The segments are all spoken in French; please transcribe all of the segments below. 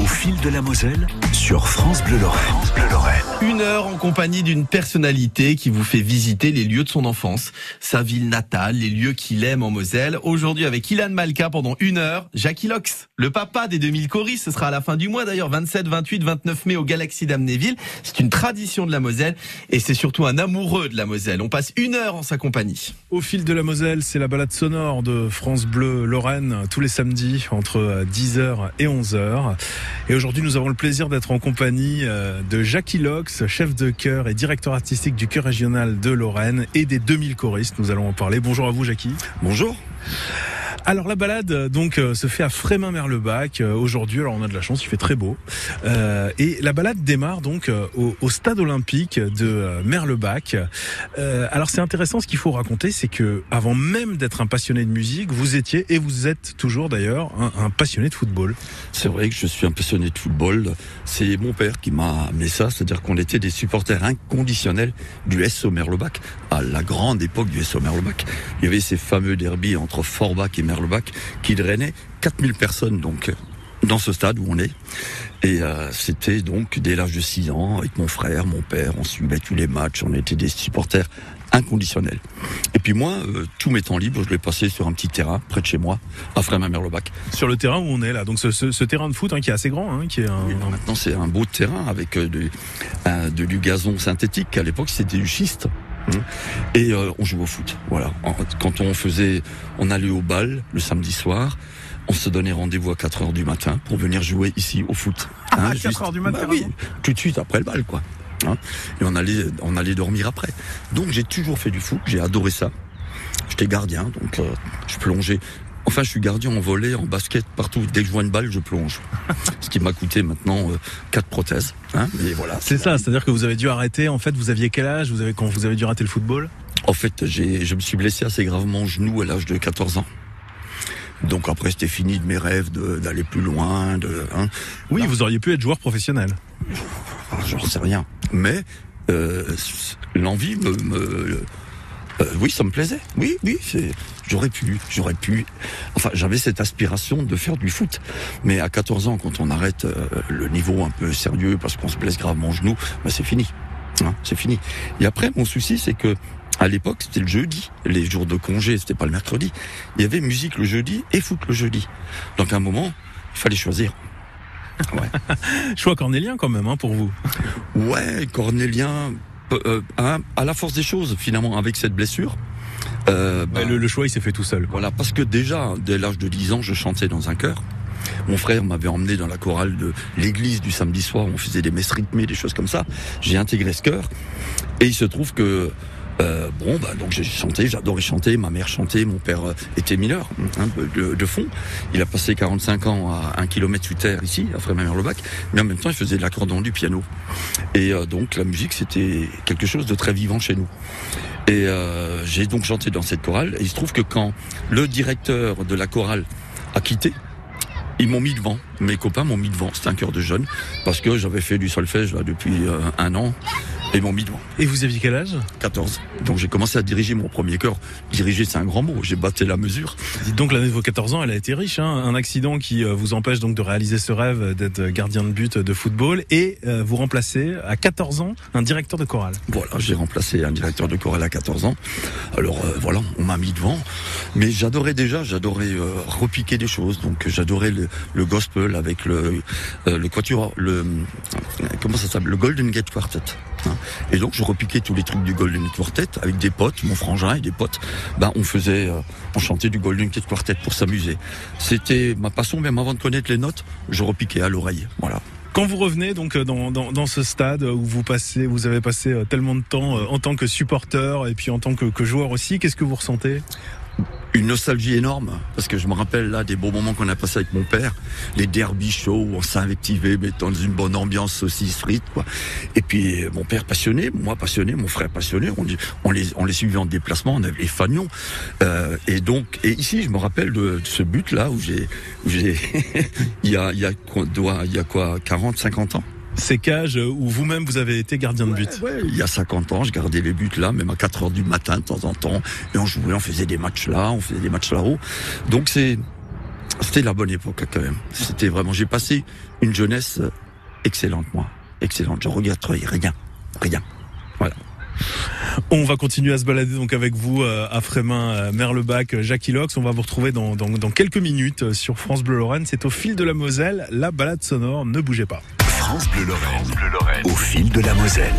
Au fil de la Moselle sur France Bleu Lorraine. France Bleu Lorraine. Une heure en compagnie d'une personnalité qui vous fait visiter les lieux de son enfance, sa ville natale, les lieux qu'il aime en Moselle. Aujourd'hui avec Ilan Malka pendant une heure, Jackie Lox, le papa des 2000 choristes, ce sera à la fin du mois d'ailleurs, 27, 28, 29 mai au Galaxy d'Amnéville. C'est une tradition de la Moselle et c'est surtout un amoureux de la Moselle. On passe une heure en sa compagnie. Au fil de la Moselle, c'est la balade sonore de France Bleu Lorraine tous les samedis entre 10h et 11h. Et aujourd'hui, nous avons le plaisir d'être en compagnie euh, de Jackie Lox, chef de chœur et directeur artistique du chœur régional de Lorraine et des 2000 choristes. Nous allons en parler. Bonjour à vous, Jackie. Bonjour. Alors la balade donc euh, se fait à Frémin-Merlebac euh, aujourd'hui. Alors on a de la chance, il fait très beau. Euh, et la balade démarre donc au, stade olympique de Merlebac. alors c'est intéressant ce qu'il faut raconter, c'est que avant même d'être un passionné de musique, vous étiez et vous êtes toujours d'ailleurs un, un, passionné de football. C'est vrai que je suis un passionné de football. C'est mon père qui m'a amené ça, c'est-à-dire qu'on était des supporters inconditionnels du SO Merlebac à la grande époque du SO Merlebac. Il y avait ces fameux derbies entre Forbach et Merlebac qui drainait 4000 personnes donc dans ce stade où on est. Et euh, c'était donc dès l'âge de 6 ans, avec mon frère, mon père, on suivait tous les matchs, on était des supporters inconditionnels. Et puis moi, euh, tous mes temps libres, je l'ai passé sur un petit terrain près de chez moi, à Frémin-Merlebac. Sur le terrain où on est là, donc ce, ce, ce terrain de foot hein, qui est assez grand, hein, qui est un... oui, maintenant c'est un beau terrain avec euh, de, un, de, du gazon synthétique. À l'époque c'était du schiste. Et euh, on joue au foot. Voilà. Quand on faisait, on allait au bal le samedi soir. On se donnait rendez-vous à 4 heures du matin pour venir jouer ici au foot. Hein, à 4 heures du matin. Bah oui, tout de suite après le bal, quoi. Hein et on allait, on allait dormir après. Donc j'ai toujours fait du foot. J'ai adoré ça. J'étais gardien, donc euh, je plongeais. Enfin, je suis gardien en volet, en basket, partout. Dès que je vois une balle, je plonge. Ce qui m'a coûté maintenant euh, quatre prothèses. Hein mais voilà. C'est ça, c'est-à-dire que vous avez dû arrêter. En fait, vous aviez quel âge Vous avez quand vous avez dû arrêter le football? En fait, j'ai, je me suis blessé assez gravement au genou à l'âge de 14 ans. Donc après, c'était fini de mes rêves d'aller plus loin. De, hein. Oui, Là, vous auriez pu être joueur professionnel. J'en sais rien. Mais euh, l'envie me, me euh, oui, ça me plaisait. Oui, oui, c'est. J'aurais pu, j'aurais pu. Enfin, j'avais cette aspiration de faire du foot. Mais à 14 ans, quand on arrête euh, le niveau un peu sérieux parce qu'on se blesse gravement au genou, bah, c'est fini. Hein, c'est fini. Et après, mon souci, c'est que à l'époque, c'était le jeudi, les jours de congé, c'était pas le mercredi. Il y avait musique le jeudi et foot le jeudi. Donc à un moment, il fallait choisir. Ouais. Choix cornélien quand même hein, pour vous. Ouais, cornélien euh, à, à, la force des choses finalement avec cette blessure. Euh, bah, le, le, choix il s'est fait tout seul. Voilà, parce que déjà dès l'âge de 10 ans, je chantais dans un chœur. Mon frère m'avait emmené dans la chorale de l'église du samedi soir, on faisait des messes rythmées, des choses comme ça. J'ai intégré ce chœur et il se trouve que euh, bon, bah, donc j'ai chanté, j'adorais chanter, ma mère chantait, mon père était mineur hein, de, fond. Il a passé 45 ans à un kilomètre sous terre ici, à Frémin-Merlebac, mais en même temps il faisait de l'accordéon du piano. Et euh, donc la musique c'était quelque chose de très vivant chez nous. Et euh, j'ai donc chanté dans cette chorale, et il se trouve que quand le directeur de la chorale a quitté, ils m'ont mis devant. Mes copains m'ont mis devant. C'était un cœur de jeune. Parce que j'avais fait du solfège là depuis euh, un an. Et mis devant. Et vous aviez quel âge? 14. Donc j'ai commencé à diriger mon premier chœur. Diriger, c'est un grand mot. J'ai battu la mesure. Dites donc l'année de vos 14 ans, elle a été riche. Hein un accident qui vous empêche donc de réaliser ce rêve d'être gardien de but de football. Et euh, vous remplacez à 14 ans un directeur de chorale. Voilà, j'ai remplacé un directeur de chorale à 14 ans. Alors euh, voilà, on m'a mis devant. Mais j'adorais déjà, j'adorais euh, repiquer des choses. Donc j'adorais le, le, gospel avec le, le quatuor, le comment ça s'appelle, le Golden Gate Quartet. Et donc je repiquais tous les trucs du Golden Quartet avec des potes, mon frangin et des potes. Ben on faisait, euh, on chantait du Golden Quartet pour s'amuser. C'était ma passion, même avant de connaître les notes, je repiquais à l'oreille. Voilà. Quand vous revenez donc dans, dans, ce stade où vous avez passé tellement de temps en tant que supporter et puis en tant que joueur aussi, qu'est-ce que vous ressentez? Une nostalgie énorme parce que je me rappelle là des beaux moments qu'on a passés avec mon père, les derby shows où on s'invectivait mais dans une bonne ambiance saucisse frites quoi. Et puis mon père passionné, moi passionné, mon frère passionné, on, les on les suivait en déplacement, on avait les fanions. Euh, et donc et ici je me rappelle de, de ce but là où j'ai j'ai il y a il y a il y a quoi 40 50 ans? Ces cages où vous-même vous avez été gardien de but. Ouais, ouais. Il y a 50 ans, je gardais les buts là, même à 4 heures du matin de temps en temps, et on jouait, on faisait des matchs là, on faisait des matchs là-haut. Donc c'est C'était la bonne époque quand même. C'était vraiment. J'ai passé une jeunesse excellente, moi. Excellente. Je regrette rien. Rien. Voilà. On va continuer à se balader donc avec vous euh, à Frémin, euh, Merlebac, euh, Jackie Lox. On va vous retrouver dans, dans, dans quelques minutes sur France Bleu Lorraine. C'est au fil de la Moselle, la balade sonore. Ne bougez pas. France Bleu Lorraine. Au fil de la Moselle.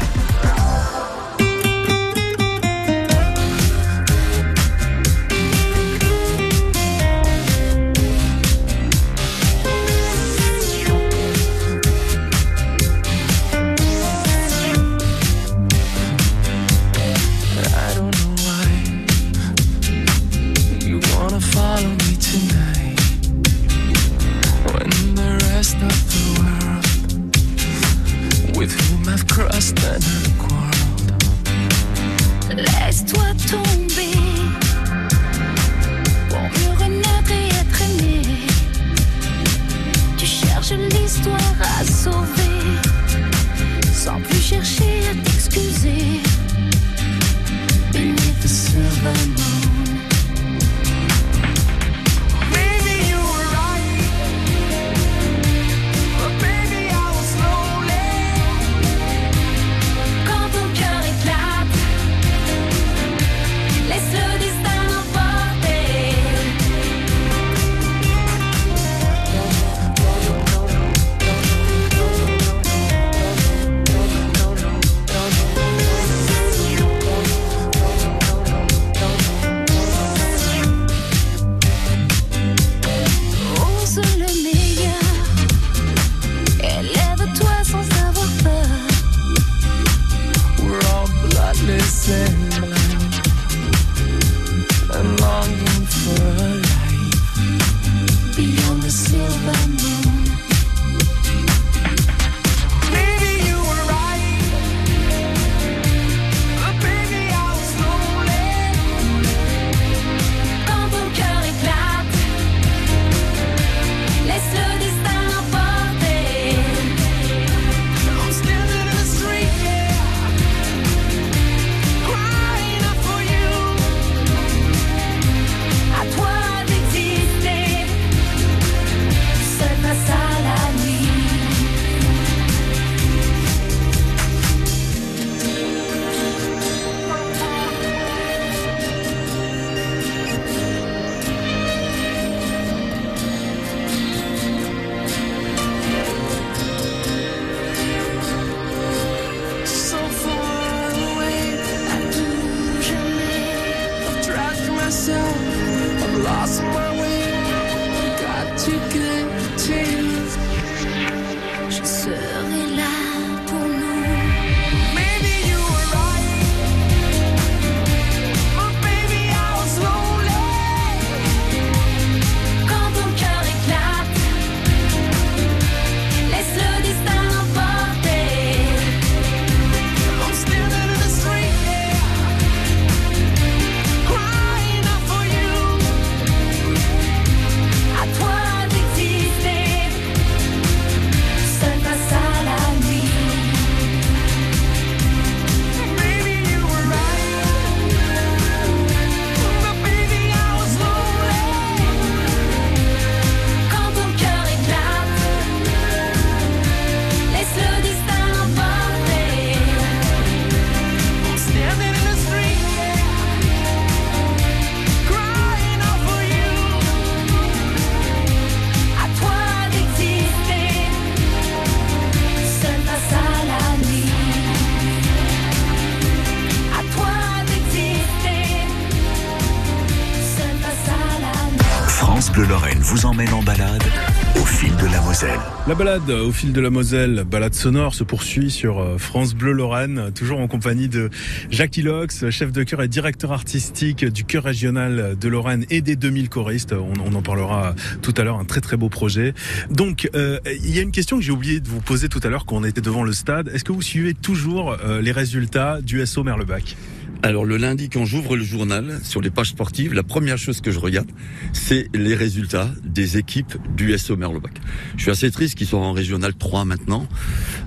La balade au fil de la Moselle, balade sonore, se poursuit sur euh, France Bleu Lorraine, toujours en compagnie de Jackie Lox, chef de chœur et directeur artistique du chœur régional de Lorraine et des 2000 choristes. On, on en parlera tout à l'heure, un très très beau projet. Donc, euh, il y a une question que j'ai oublié de vous poser tout à l'heure quand on était devant le stade. Est-ce que vous suivez toujours euh, les résultats du SO Merlebac? Alors le lundi, quand j'ouvre le journal sur les pages sportives, la première chose que je regarde, c'est les résultats des équipes du SO Merlebac. Je suis assez triste qu'ils soient en régional 3 maintenant,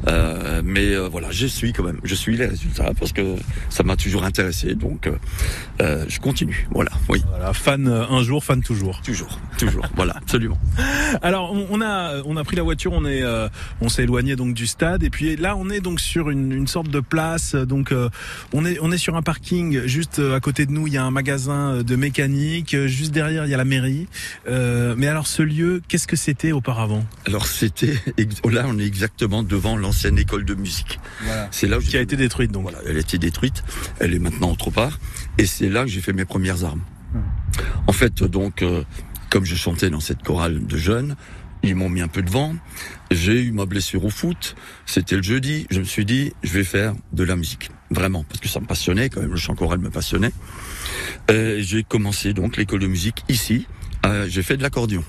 euh, mais euh, voilà, je suis quand même, je suis les résultats parce que ça m'a toujours intéressé, donc euh, euh, je continue. Voilà, oui, Voilà, fan euh, un jour, fan toujours. toujours, toujours, voilà, absolument. Alors on, a on a pris la voiture, on est euh, on s'est éloigné donc du stade et puis là on est donc sur une, une sorte de place donc euh, on est on est sur un parking juste euh, à côté de nous il y a un magasin euh, de mécanique euh, juste derrière il y a la mairie Euh, mais alors ce lieu qu'est-ce que c'était auparavant? Alors c'était, ex- là on est exactement devant l'ancienne école de musique. Voilà. C'est là où j'ai qui a été détruite donc Voilà, elle a été détruite, elle est maintenant autre part, et c'est là que j'ai fait mes premières armes. En fait, donc, euh, comme je chantais dans cette chorale de jeunes, ils m'ont mis un peu de vent. J'ai eu ma blessure au foot. C'était le jeudi. Je me suis dit, je vais faire de la musique. Vraiment. Parce que ça me passionnait, quand même. Le chant choral me passionnait. Euh, j'ai commencé donc l'école de musique ici. Euh, j'ai fait de l'accordéon.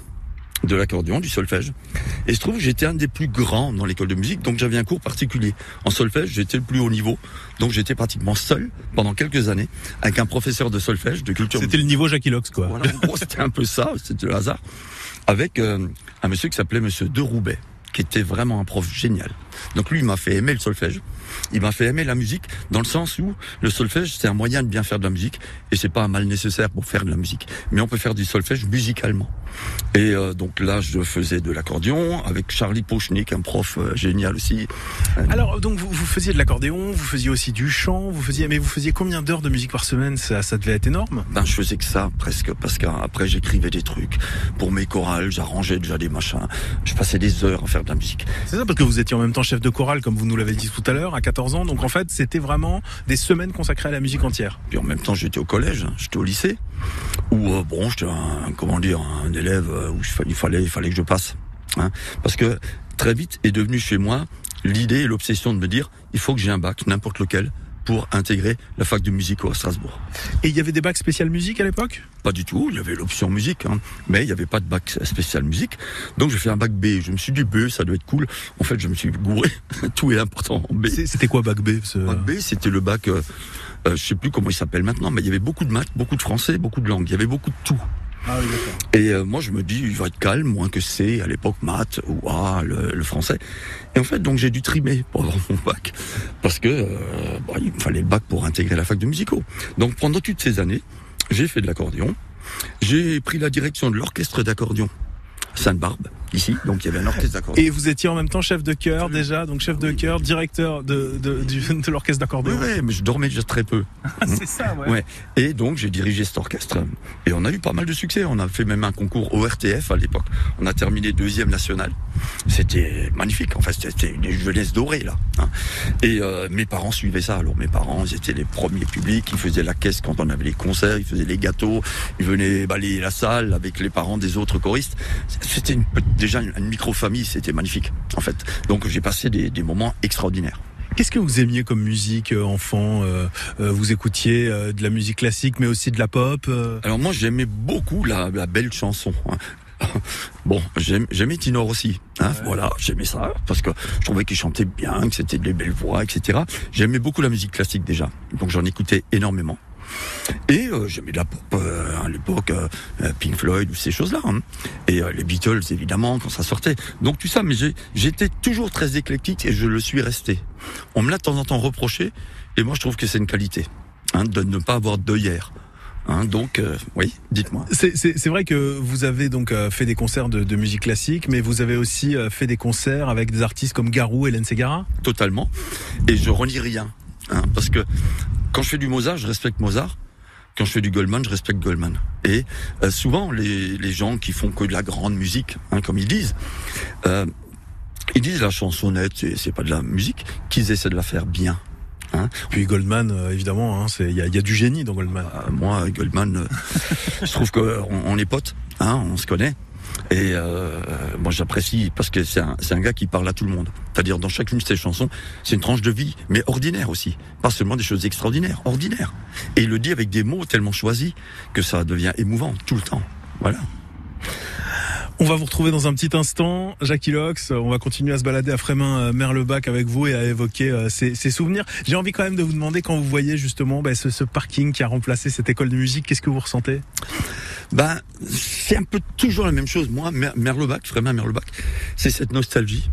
De l'accordéon, du solfège. Et je trouve que j'étais un des plus grands dans l'école de musique, donc j'avais un cours particulier. En solfège, j'étais le plus haut niveau, donc j'étais pratiquement seul pendant quelques années avec un professeur de solfège, de culture c'était le niveau Jackie Lox quoi voilà, c'était un peu ça, c'était le hasard. Avec euh, un monsieur qui s'appelait Monsieur De Roubaix, qui était vraiment un prof génial. Donc lui, il m'a fait aimer le solfège. Il m'a fait aimer la musique dans le sens où le solfège, c'est un moyen de bien faire de la musique et c'est pas un mal nécessaire pour faire de la musique. Mais on peut faire du solfège musicalement. Et euh, donc là, je faisais de l'accordéon avec Charlie Pochnik, un prof euh, génial aussi. alors donc vous, vous faisiez de l'accordéon vous faisiez aussi du chant vous faisiez mais vous faisiez combien d'heures de musique par semaine? Ça ça devait être énorme Ben, je faisais que ça, presque, parce qu'après, j'écrivais des trucs. Pour mes chorales, j'arrangeais déjà des machins. Je passais des heures à faire de la musique. C'est ça parce que vous étiez en même temps chef de chorale comme vous nous l'avez dit tout à l'heure à 14 ans donc en fait c'était vraiment des semaines consacrées à la musique entière. Puis en même temps, j'étais au collège, hein, j'étais au lycée, où, euh, bon, j'étais un, comment dire, un élève euh, où il fallait, il fallait que je passe. Hein, parce que très vite est devenu chez moi l'idée et l'obsession de me dire, il faut que j'ai un bac, n'importe lequel, pour intégrer la fac de musique à Strasbourg. Et il y avait des bacs spécial musique à l'époque? Pas du tout, il y avait l'option musique, hein, mais il n'y avait pas de bac spécial musique. Donc j'ai fait un bac B. Je me suis dit B, ça doit être cool. En fait, je me suis gouré. Tout est important en B. C'était quoi bac B ce- Bac B, c'était le bac, euh, euh, je sais plus comment il s'appelle maintenant, mais il y avait beaucoup de maths, beaucoup de français, beaucoup de langues. Il y avait beaucoup de tout. Ah. Et euh, moi, je me dis, il va être calme, moins que C, à l'époque, maths ou A, le, français. Et en fait, donc, j'ai dû trimer pour avoir mon bac. Parce que, euh, bon, il me fallait le bac pour intégrer la fac de musicaux. Donc, pendant toutes ces années, j'ai fait de l'accordéon. J'ai pris la direction de l'orchestre d'accordéon Sainte-Barbe, ici. Donc, il y avait un orchestre d'accordéon. Et vous étiez en même temps chef de chœur déjà, donc chef de chœur, directeur de, de, l'orchestre Oui, d'accordéon. oui, mais je dormais déjà très peu. c'est ça, ouais. Ouais. Et donc j'ai dirigé cet orchestre et on a eu pas mal de succès. On a fait même un concours au RTF à l'époque. On a terminé deuxième national. C'était magnifique. En fait, c'était une jeunesse dorée là. hein. Et euh, mes parents suivaient ça. Alors mes parents, ils étaient les premiers publics. Ils faisaient la caisse quand on avait les concerts. Ils faisaient les gâteaux. Ils venaient balayer la salle avec les parents des autres choristes. C'était une- déjà une, une micro-famille. C'était magnifique en fait. Donc j'ai passé des, des moments extraordinaires. Qu'est-ce que vous aimiez comme musique euh, enfant euh, euh, Vous écoutiez de la musique classique, mais aussi de la pop Alors moi j'aimais beaucoup la, la belle chanson. hein. Bon, j'aimais Tinor aussi. Hein, Voilà, j'aimais ça parce que je trouvais qu'il chantait bien, que c'était des belles voix, etc. J'aimais beaucoup la musique classique déjà, donc j'en écoutais énormément. Et euh, j'aimais de la pop euh, à l'époque, euh, euh, Pink Floyd ou ces choses-là. hein. Et les Beatles évidemment quand ça sortait. Donc tout ça, mais j'étais toujours très éclectique et je le suis resté. On me l'a de temps en temps reproché et moi je trouve que c'est une qualité hein, de ne pas avoir d'œillère. Hein, donc, euh, oui, dites-moi. C'est- vrai que vous avez donc fait des concerts de, de musique classique, mais vous avez aussi fait des concerts avec des artistes comme Garou, Hélène Segara. Totalement. Et je renie rien. Hein, parce que quand je fais du Mozart, je respecte Mozart. Quand je fais du Goldman, je respecte Goldman. Et euh, souvent, les, les gens qui font que de la grande musique, hein, comme ils disent, euh, ils disent la chansonnette, c'est pas de la musique, qu'ils essaient de la faire bien. Puis Goldman, euh, évidemment, hein, il y, a, y a du génie dans Goldman. Euh, moi, Goldman, euh, je trouve qu'on on est potes, hein, on se connaît. Et euh, moi, j'apprécie parce que c'est un, un gars qui parle à tout le monde. C'est-à-dire, dans chacune de ses chansons, c'est une tranche de vie, mais ordinaire aussi. Pas seulement des choses extraordinaires, ordinaires. Et il le dit avec des mots tellement choisis que ça devient émouvant tout le temps. Voilà. On va vous retrouver dans un petit instant, Jackie Lox. On va continuer à se balader à Frémin euh, Merlebac avec vous et à évoquer euh, ces, ces souvenirs. J'ai envie quand même de vous demander quand vous voyez justement bah, ce, ce parking qui a remplacé cette école de musique, qu'est-ce que vous ressentez? Ben, c'est un peu toujours la même chose. Moi, Mer- Merlebac, vraiment Merlebac, c'est cette nostalgie.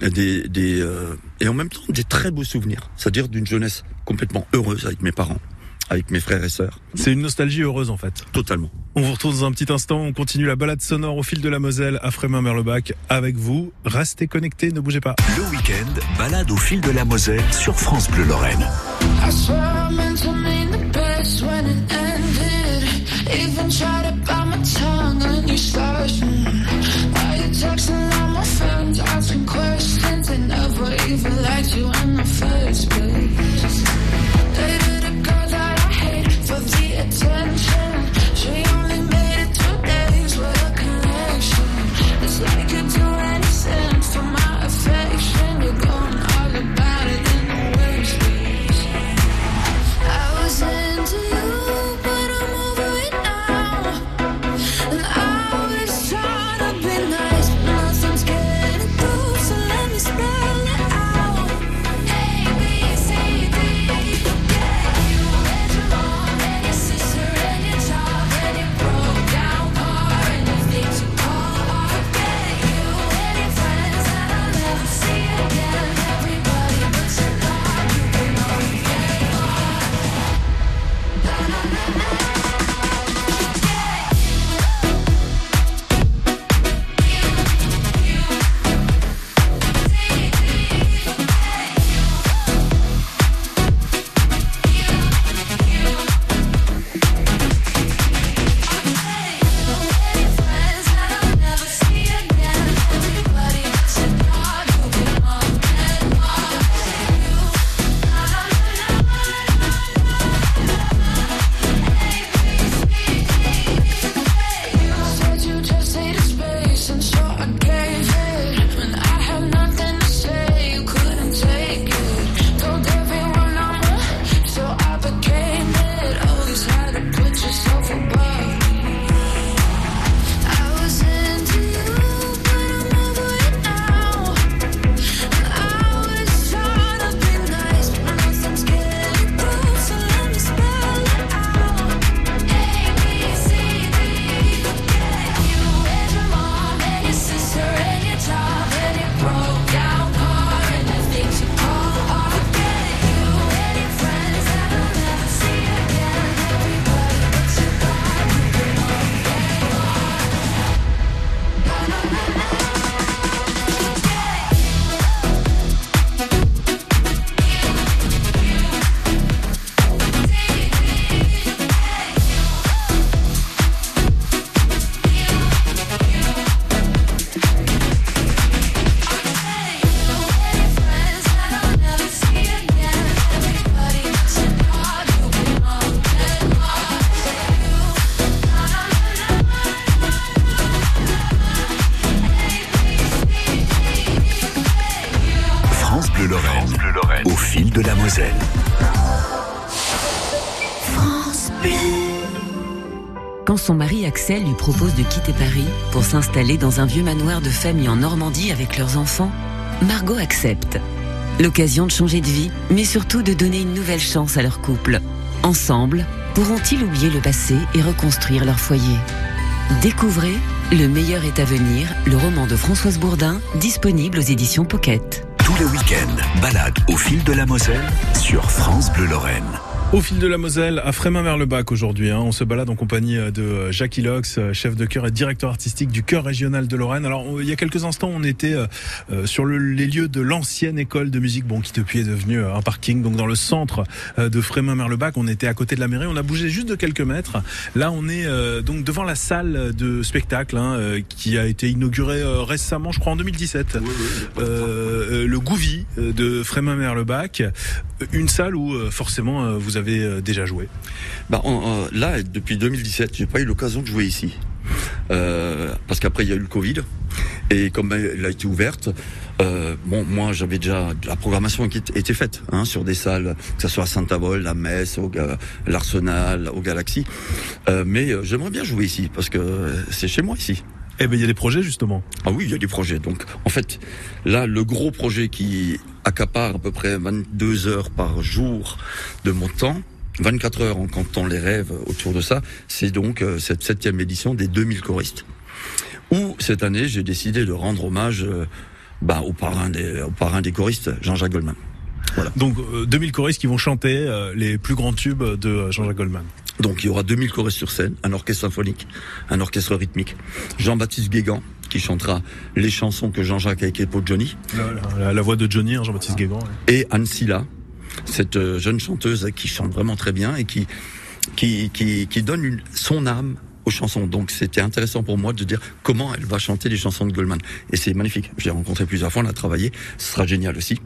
Des, des, euh, et en même temps des très beaux souvenirs. C'est-à-dire d'une jeunesse complètement heureuse avec mes parents, avec mes frères et sœurs. C'est une nostalgie heureuse en fait. Totalement. On vous retrouve dans un petit instant. On continue la balade sonore au fil de la Moselle à Frémin Merlebac avec vous. Restez connectés, ne bougez pas. Le week-end, balade au fil de la Moselle sur France Bleu Lorraine. Even tried to bite my tongue on your Axel lui propose de quitter Paris pour s'installer dans un vieux manoir de famille en Normandie avec leurs enfants, Margot accepte. L'occasion de changer de vie, mais surtout de donner une nouvelle chance à leur couple. Ensemble, pourront-ils oublier le passé et reconstruire leur foyer? Découvrez Le meilleur est à venir, le roman de Françoise Bourdin, disponible aux éditions Pocket. Tous les week-ends, balade au fil de la Moselle sur France Bleu Lorraine. Au fil de la Moselle, à Frémin-Merlebac aujourd'hui, hein, on se balade en compagnie de Jackie Lox, chef de chœur et directeur artistique du chœur régional de Lorraine. Alors, il y a quelques instants, on était euh, sur le, les lieux de l'ancienne école de musique, bon, qui depuis est devenue un parking, donc dans le centre euh, de Frémin-Merlebac. On était à côté de la mairie, on a bougé juste de quelques mètres. Là, on est euh, donc devant la salle de spectacle hein, euh, qui a été inaugurée euh, récemment, je crois en 2017. Euh, le Gouvi euh, de Frémin-Merlebac, une salle où euh, forcément euh, vous avez euh, déjà joué. Bah, là, depuis 2017, j'ai pas eu l'occasion de jouer ici. Euh, parce qu'après, il y a eu le Covid. Et comme elle a été ouverte, euh, bon, moi, j'avais déjà la programmation qui était- faite hein, sur des salles, que ce soit à Saint-Avold, à Metz, au l'Arsenal, au Galaxy. Mais j'aimerais bien jouer ici parce que c'est chez moi ici. Eh ben il y a des projets justement. Ah oui, il y a des projets. Donc, en fait, là, le gros projet qui accapare à peu près 22 heures par jour de mon temps, 24 heures en comptant les rêves autour de ça, c'est donc euh, cette septième édition des 2000 choristes. Où cette année, j'ai décidé de rendre hommage euh, bah, au parrain des, au parrain des choristes, Jean-Jacques Goldman. Donc euh, 2000 choristes qui vont chanter euh, les plus grands tubes de euh, Jean-Jacques Goldman. Donc il y aura 2000 choristes sur scène, un orchestre symphonique, un orchestre rythmique. Jean-Baptiste Guégan qui chantera les chansons que Jean-Jacques a écrites pour Johnny. La, la- la voix de Johnny, hein, Jean-Baptiste Guégan. ouais. Et Anne Silla, cette euh, jeune chanteuse qui chante vraiment très bien et qui, qui, qui, qui donne une, son âme aux chansons. Donc c'était intéressant pour moi de dire comment elle va chanter les chansons de Goldman. Et c'est magnifique. Je l'ai rencontré plusieurs fois, on a travaillé. Ce sera génial aussi.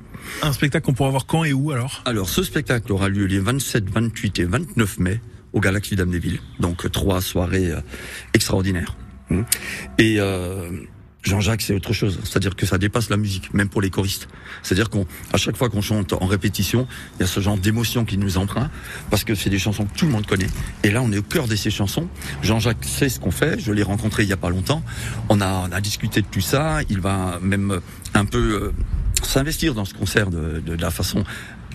Un spectacle qu'on pourra voir quand et où alors? Alors, ce spectacle aura lieu les 27, 28 et 29 mai au Galaxy d'Amnéville. Donc, euh, trois soirées euh, extraordinaires. Mm. Et euh, Jean-Jacques, c'est autre chose. C'est-à-dire que ça dépasse la musique, même pour les choristes. C'est-à-dire qu'on, à chaque fois qu'on chante en répétition, il y a ce genre d'émotion qui nous emprunte, parce que c'est des chansons que tout le monde connaît. Et là, on est au cœur de ces chansons. Jean-Jacques sait ce qu'on fait. Je l'ai rencontré il y a pas longtemps. On a, on a discuté de tout ça. Il va même un peu euh, s'investir dans ce concert de, de la façon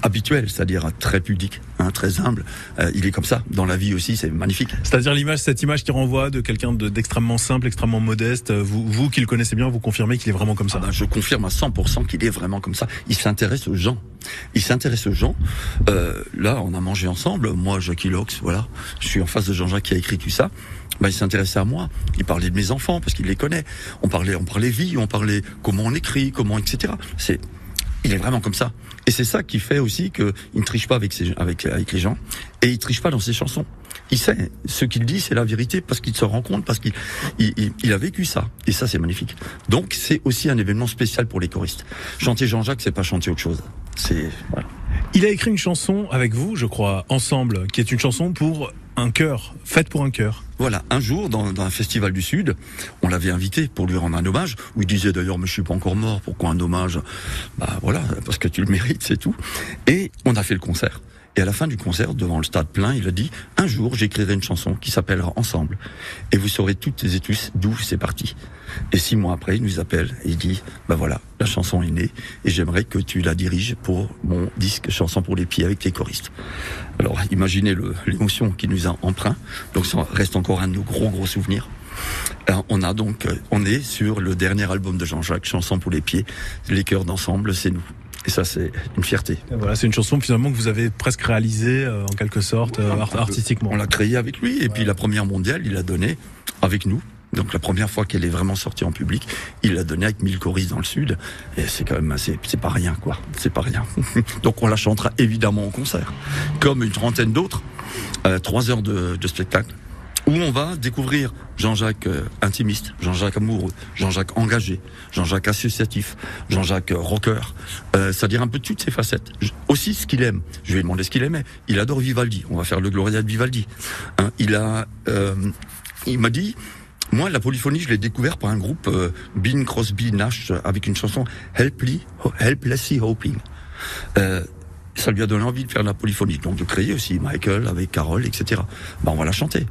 habituelle, c'est-à-dire très pudique, hein, très humble. Euh, il est comme ça. Dans la vie aussi, c'est magnifique. C'est-à-dire l'image, cette image qui renvoie de quelqu'un de- d'extrêmement simple, extrêmement modeste. Euh, Vous, vous qui le connaissez bien, vous confirmez qu'il est vraiment comme ça. Ah ben, je confirme à 100% qu'il est vraiment comme ça. Il s'intéresse aux gens. Il s'intéresse aux gens. Euh, là, on a mangé ensemble. Moi, Jackie Lox, voilà. Je suis en face de Jean-Jacques qui a écrit tout ça. Ben, il s'intéressait à moi. Il parlait de mes enfants parce qu'il les connaît. On parlait, on parlait vie, on parlait comment on écrit, comment, etc. C'est, il est vraiment comme ça. Et c'est ça qui fait aussi qu'il ne triche pas avec, les gens. Et il triche pas dans ses chansons. Il sait, ce qu'il dit, c'est la vérité parce qu'il se rend compte, parce qu'il il, il- il a vécu ça. Et ça, c'est magnifique. Donc, c'est aussi un événement spécial pour les choristes. Chanter Jean-Jacques, c'est pas chanter autre chose. C'est, voilà. Il a écrit une chanson avec vous, je crois, ensemble, qui est une chanson pour un chœur, faite pour un chœur. Voilà, un jour, dans, un festival du Sud, on l'avait invité pour lui rendre un hommage, où il disait d'ailleurs, mais je suis pas encore mort, pourquoi un hommage? Bah voilà, parce que tu le mérites, c'est tout. Et on a fait le concert. Et à la fin du concert, devant le stade plein, il a dit, un jour, j'écrirai une chanson qui s'appellera Ensemble. Et vous saurez toutes et tous d'où c'est parti. Et six mois après, il nous appelle et il dit, bah voilà, la chanson est née, et j'aimerais que tu la diriges pour mon disque Chanson pour les pieds avec les choristes. Alors, imaginez l'émotion qui nous a emprunt. Donc, ça reste encore un de nos gros, gros souvenirs. Alors, on a donc, euh, on est sur le dernier album de Jean-Jacques, Chanson pour les pieds. Les chœurs d'ensemble, c'est nous. Et ça, c'est une fierté. Voilà, c'est une chanson finalement que vous avez presque réalisée euh, en quelque sorte euh, art- artistiquement. On l'a créé avec lui. Et puis, la première mondiale, il l'a donnée avec nous. Donc, la première fois qu'elle est vraiment sortie en public, il l'a donnée avec 1000 choristes dans le Sud. Et c'est quand même assez, c'est pas rien, quoi. C'est pas rien. donc, on la chantera évidemment au concert. Comme une trentaine d'autres. Euh, trois heures de, de spectacle. Où on va découvrir Jean-Jacques euh, intimiste, Jean-Jacques amoureux, Jean-Jacques engagé, Jean-Jacques associatif, Jean-Jacques euh, rocker, euh, c'est-à-dire un peu toutes ses facettes. Aussi ce qu'il aime. Je lui ai demandé ce qu'il aimait. Il adore Vivaldi. On va faire le Gloria de Vivaldi. Hein, il a, euh, il m'a dit, moi la polyphonie je l'ai découvert par un groupe euh, Bing Crosby Nash euh, avec une chanson Helply, Helplessly Hoping. Euh, ça lui a donné envie de faire de la polyphonie, donc de créer aussi Michael avec Carole, etc. Ben, on va la chanter.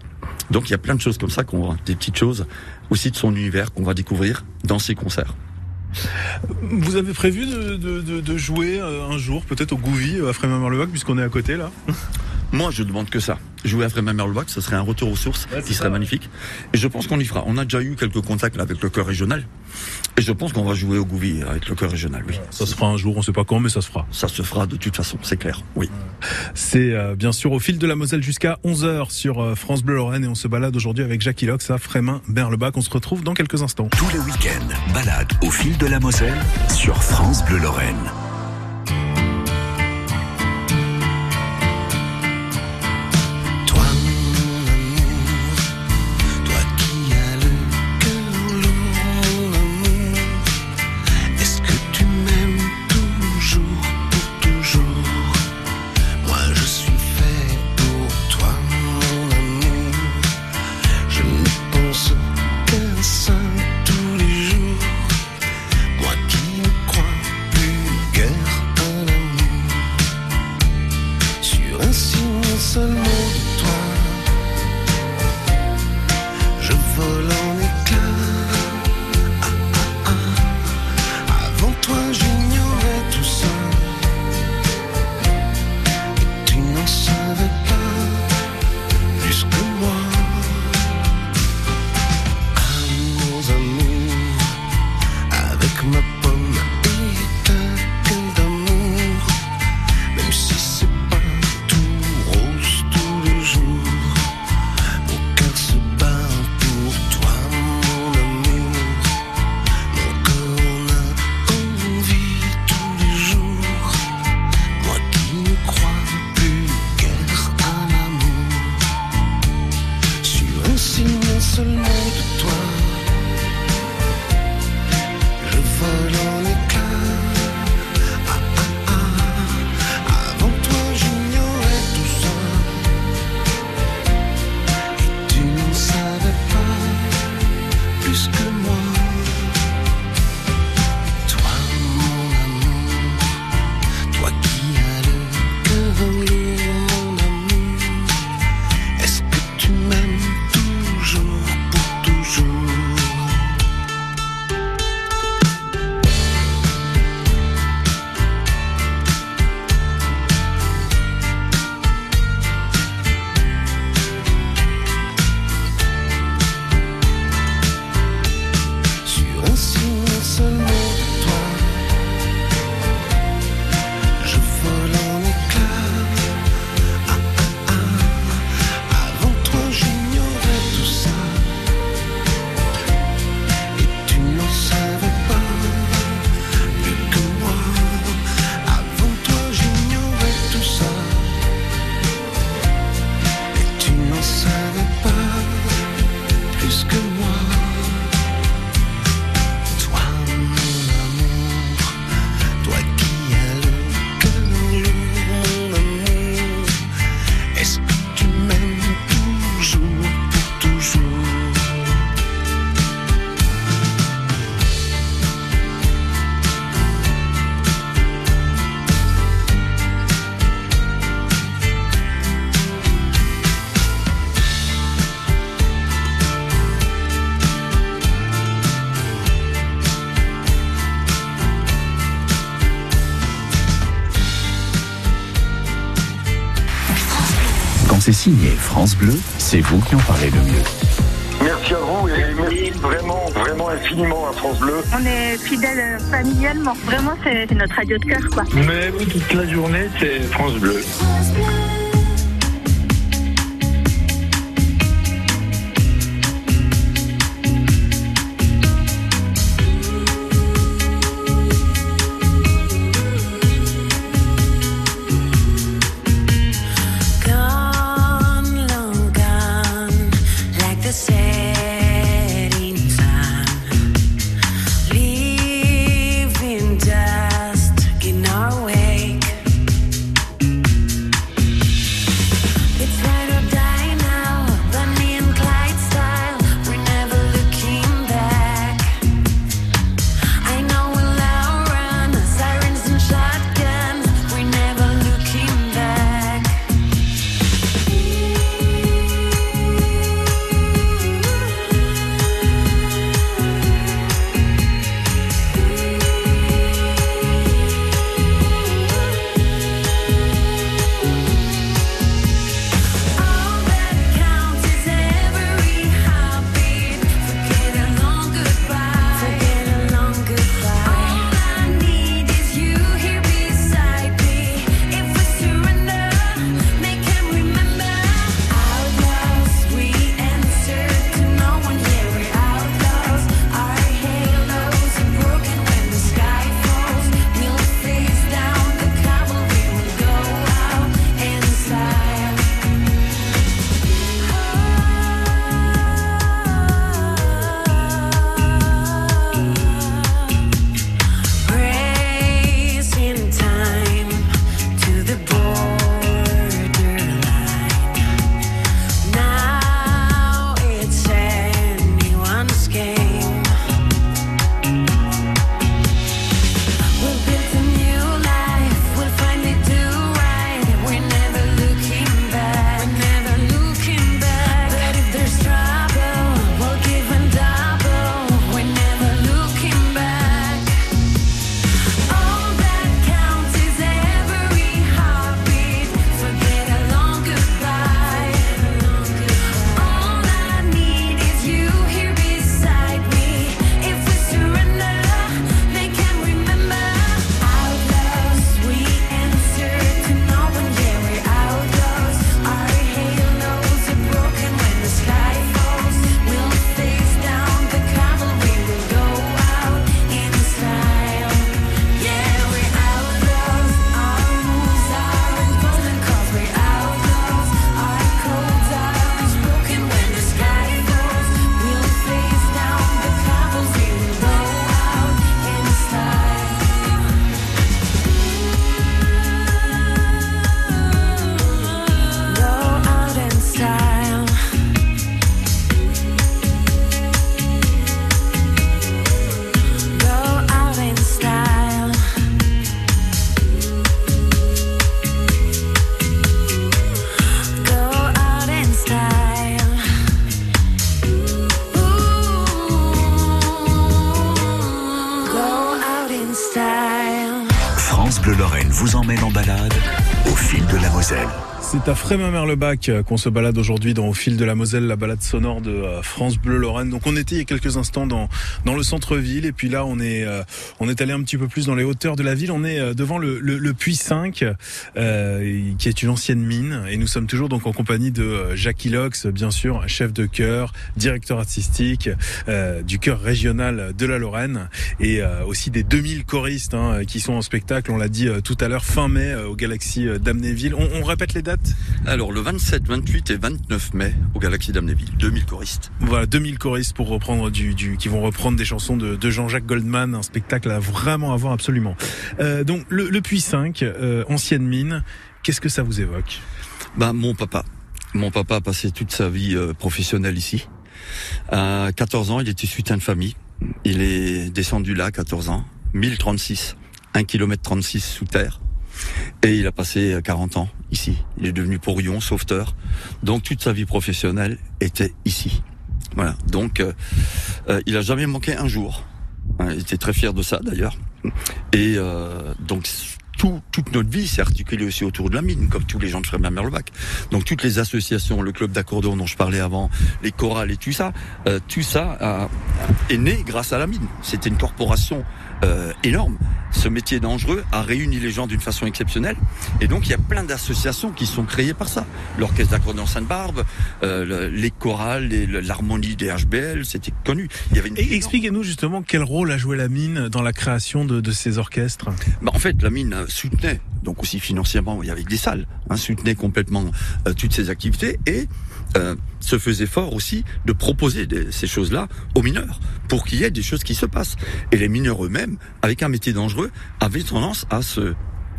Donc il y a plein de choses comme ça, qu'on va- des petites choses aussi de son univers qu'on va découvrir dans ses concerts. Vous avez prévu de, jouer euh, un jour peut-être au Gouvy à Frémin-Merlevac puisqu'on est à côté là? Moi, je demande que ça. Jouer à Frémin Merlebac, ce serait un retour aux sources Ouais, qui serait ça. magnifique. Et je pense qu'on y fera. On a déjà eu quelques contacts là, avec le chœur régional. Et je pense qu'on va jouer au Gouvy avec le chœur régional, oui. Ça se fera un jour, on sait pas quand, mais ça se fera. Ça se fera de toute façon, c'est clair. Oui. C'est euh, bien sûr au fil de la Moselle jusqu'à 11h sur euh, France Bleu Lorraine et on se balade aujourd'hui avec Jackie Lox à Frémin-Merlebac. On se retrouve dans quelques instants. Tous les week-ends, balade au fil de la Moselle sur France Bleu Lorraine. C'est signé France Bleu, c'est vous qui en parlez le mieux. Merci à vous et merci vraiment, vraiment infiniment à France Bleu. On est fidèles familialement. Vraiment, c'est notre radio de cœur, quoi. Mais oui, toute la journée, c'est France Bleu. Gone, C'est à Frémin-Merlebac euh, qu'on se balade aujourd'hui dans Au fil de la Moselle, la balade sonore de euh, France Bleu Lorraine. Donc on était il y a quelques instants dans dans le centre-ville et puis là on est euh, on est allé un petit peu plus dans les hauteurs de la ville. On est devant le, le, le puits 5 euh, qui est une ancienne mine et nous sommes toujours donc en compagnie de Jackie Lox, bien sûr, chef de chœur, directeur artistique euh, du chœur régional de la Lorraine et euh, aussi des 2000 choristes hein, qui sont en spectacle. On l'a dit tout à l'heure fin mai au Galaxy d'Amnéville. On, on répète les dates? Alors le 27, 28 et 29 mai au Galaxy d'Amnéville, 2000 choristes. Voilà, 2000 choristes pour reprendre du, du qui vont reprendre des chansons de, de Jean-Jacques Goldman, un spectacle à vraiment avoir absolument. Euh, donc le, le Puits 5, euh, ancienne mine, qu'est-ce que ça vous évoque? Bah mon papa. Mon papa a passé toute sa vie euh, professionnelle ici. À 14 ans, il était suitain de famille. Il est descendu là à 14 ans, 1036, 1 km 36 sous terre. Et il a passé euh, 40 ans ici. Il est devenu pourrion, sauveteur. Donc toute sa vie professionnelle était ici. Voilà. Donc euh, euh, il a jamais manqué un jour. Hein, Il était très fier de ça d'ailleurs. Et euh, donc tout, toute notre vie s'est articulée aussi autour de la mine, comme tous les gens de Frémin Merlebac. Donc toutes les associations, le club d'accordéon dont je parlais avant, les chorales et tout ça, euh, tout ça est né grâce à la mine. C'était une corporation euh, énorme. Ce métier dangereux a réuni les gens d'une façon exceptionnelle. Et donc, il y a plein d'associations qui sont créées par ça. L'orchestre d'accordéon Sainte-Barbe, euh, le- les chorales, les- le- l'harmonie des HBL, c'était connu. Il y avait une Et expliquez-nous justement quel rôle a joué la mine dans la création de, de ces orchestres. Bah, en fait, la mine euh, soutenait, donc aussi financièrement, il y avait des salles, hein, soutenait complètement euh, toutes ces activités et euh, se faisait fort aussi de proposer des- ces choses-là aux mineurs pour qu'il y ait des choses qui se passent. Et les mineurs eux-mêmes, avec un métier dangereux, avaient tendance à se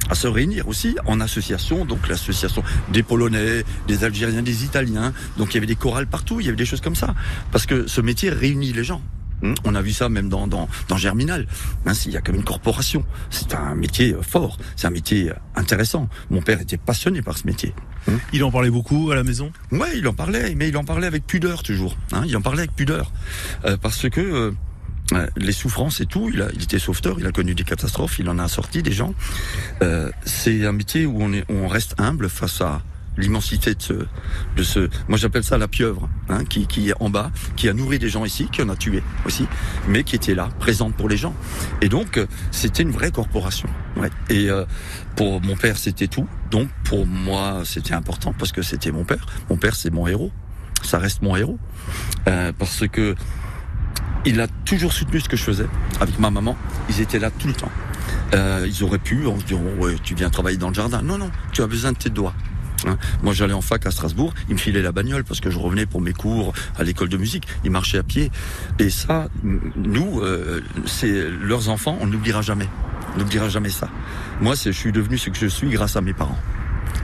à se réunir aussi en association, donc l'association des Polonais, des Algériens, des Italiens. Donc il y avait des chorales partout, il y avait des choses comme ça. Parce que ce métier réunit les gens. Hum, On a vu ça même dans, dans, dans Germinal. Hein, Il y a comme une corporation. C'est un métier euh, fort. C'est un métier euh, intéressant. Mon père était passionné par ce métier. Il en parlait beaucoup à la maison? Ouais, il en parlait, mais il en parlait avec pudeur toujours. Hein, il en parlait avec pudeur. Euh, parce que euh, les souffrances et tout, il, a, il était sauveteur, il a connu des catastrophes, il en a sorti des gens. Euh, c'est un métier où on, est, où on reste humble face à l'immensité de ce, de ce, moi j'appelle ça la pieuvre, hein, qui, qui est en bas, qui a nourri des gens ici, qui en a tué aussi, mais qui était là, présente pour les gens. Et donc euh, c'était une vraie corporation. Et euh, pour mon père c'était tout, donc pour moi c'était important parce que c'était mon père. Mon père c'est mon héros, ça reste mon héros, Euh, parce que il a toujours soutenu ce que je faisais avec ma maman. Ils étaient là tout le temps. Ils auraient pu en se disant ouais, tu viens travailler dans le jardin. Non non, tu as besoin de tes doigts. Hein. Moi, j'allais en fac à Strasbourg, ils me filaient la bagnole parce que je revenais pour mes cours à l'école de musique. Ils marchaient à pied. Et ça, nous, euh, c'est leurs enfants, on n'oubliera jamais. On n'oubliera jamais ça. Moi, je suis devenu ce que je suis grâce à mes parents.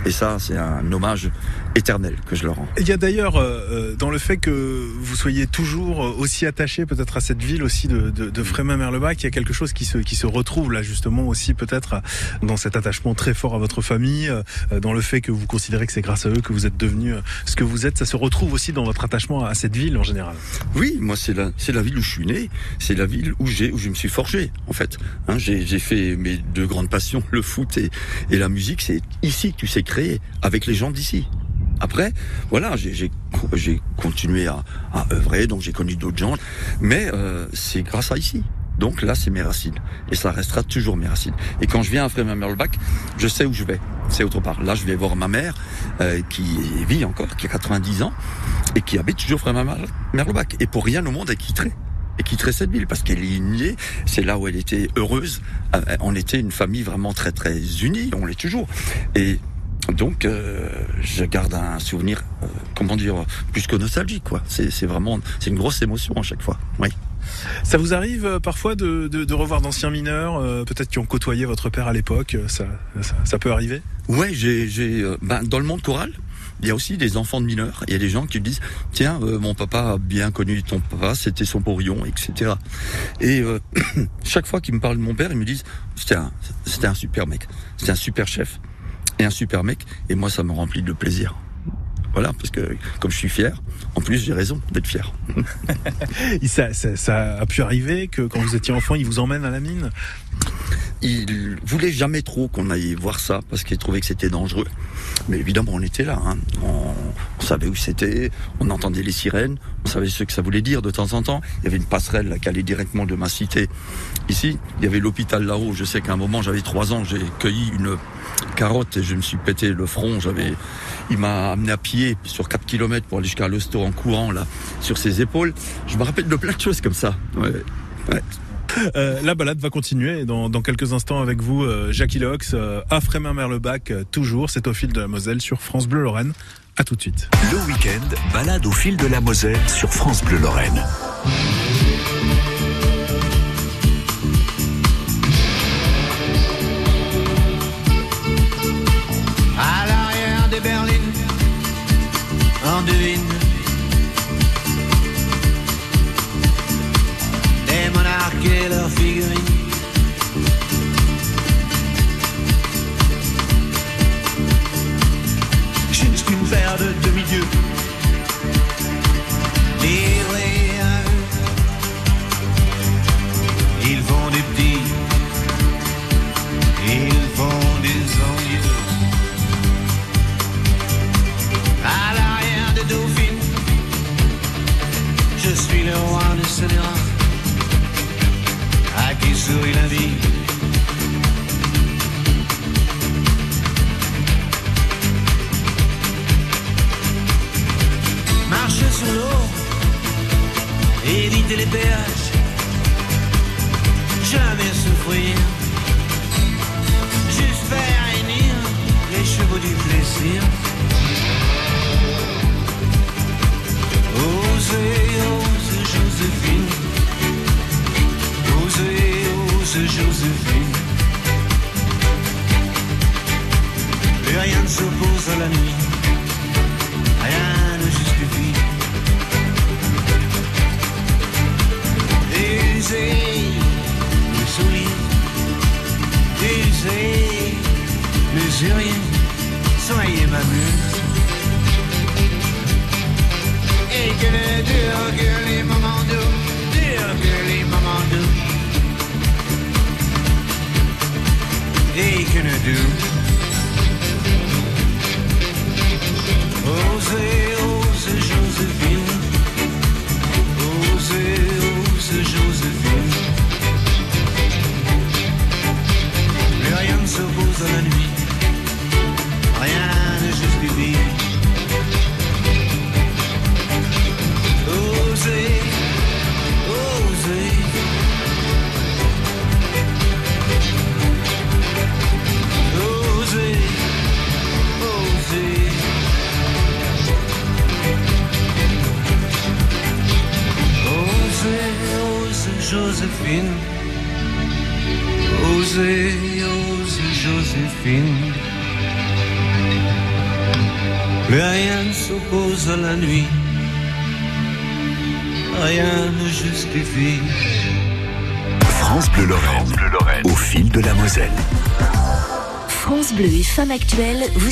Et ça, c'est un hommage éternel que je leur rends. Il y a d'ailleurs euh, euh, dans le fait que vous soyez toujours euh, aussi attaché peut-être à cette ville aussi de, de, de Frémin-Merlebac, il y a quelque chose qui se, qui se retrouve là justement aussi peut-être dans cet attachement très fort à votre famille, euh, dans le fait que vous considérez que c'est grâce à eux que vous êtes devenu euh, ce que vous êtes. Ça se retrouve aussi dans votre attachement à cette ville en général. Oui, moi c'est la c'est la ville où je suis né, c'est la ville où j'ai où je me suis forgé en fait. Hein, j'ai j'ai fait mes deux grandes passions, le foot et et la musique. C'est ici que tu sais créer avec les gens d'ici. Après, voilà, j'ai j'ai co- j'ai continué à, à œuvrer, donc j'ai connu d'autres gens, mais euh, c'est grâce à ici. Donc là, c'est mes racines. Et ça restera toujours mes racines. Et quand je viens à Frémin-Merlebac, je sais où je vais. C'est autre part. Là, je vais voir ma mère, euh, qui vit encore, qui a 90 ans, et qui habite toujours Frémin-Merlebac. Et pour rien au monde, elle quitterait. Elle quitterait cette ville parce qu'elle est née, c'est là où elle était heureuse. Euh, On était une famille vraiment très très unie, on l'est toujours. Et donc, euh, je garde un souvenir, euh, comment dire, plus que nostalgique, quoi. C'est vraiment, c'est une grosse émotion à chaque fois. Oui. Ça vous arrive euh, parfois de, de, de revoir d'anciens mineurs, euh, peut-être qui ont côtoyé votre père à l'époque, euh, ça, ça, ça peut arriver? Ouais, j'ai, j'ai, euh, ben, dans le monde choral, il y a aussi des enfants de mineurs. Il y a des gens qui me disent, tiens, euh, mon papa a bien connu ton papa, c'était son porion, etc. Et euh, chaque fois qu'ils me parlent de mon père, ils me disent, c'était un, c'était un super mec, c'était un super chef et un super mec. Et moi, ça me remplit de plaisir. Voilà, parce que comme je suis fier, en plus j'ai raison d'être fier. Ça, ça, ça a pu arriver que quand vous étiez enfant, ils vous emmènent à la mine? Il voulait jamais trop qu'on aille voir ça parce qu'il trouvait que c'était dangereux. Mais évidemment, on était là. Hein. On, on savait où c'était, on entendait les sirènes, on savait ce que ça voulait dire de temps en temps. Il y avait une passerelle là, qui allait directement de ma cité ici. Il y avait l'hôpital là-haut. Je sais qu'à un moment, j'avais trois ans, j'ai cueilli une carotte et je me suis pété le front. J'avais, il m'a amené à pied sur 4 km pour aller jusqu'à l'hosto en courant là, sur ses épaules. Je me rappelle de plein de choses comme ça. Ouais. Ouais. Euh, la balade va continuer dans, dans quelques instants avec vous, euh, Jackie Lox, euh, à Frémin-Merlebac, euh, toujours. C'est au fil de la Moselle sur France Bleu Lorraine. À tout de suite. Le week-end, balade au fil de la Moselle sur France Bleu Lorraine. Des monarques et leurs figurines.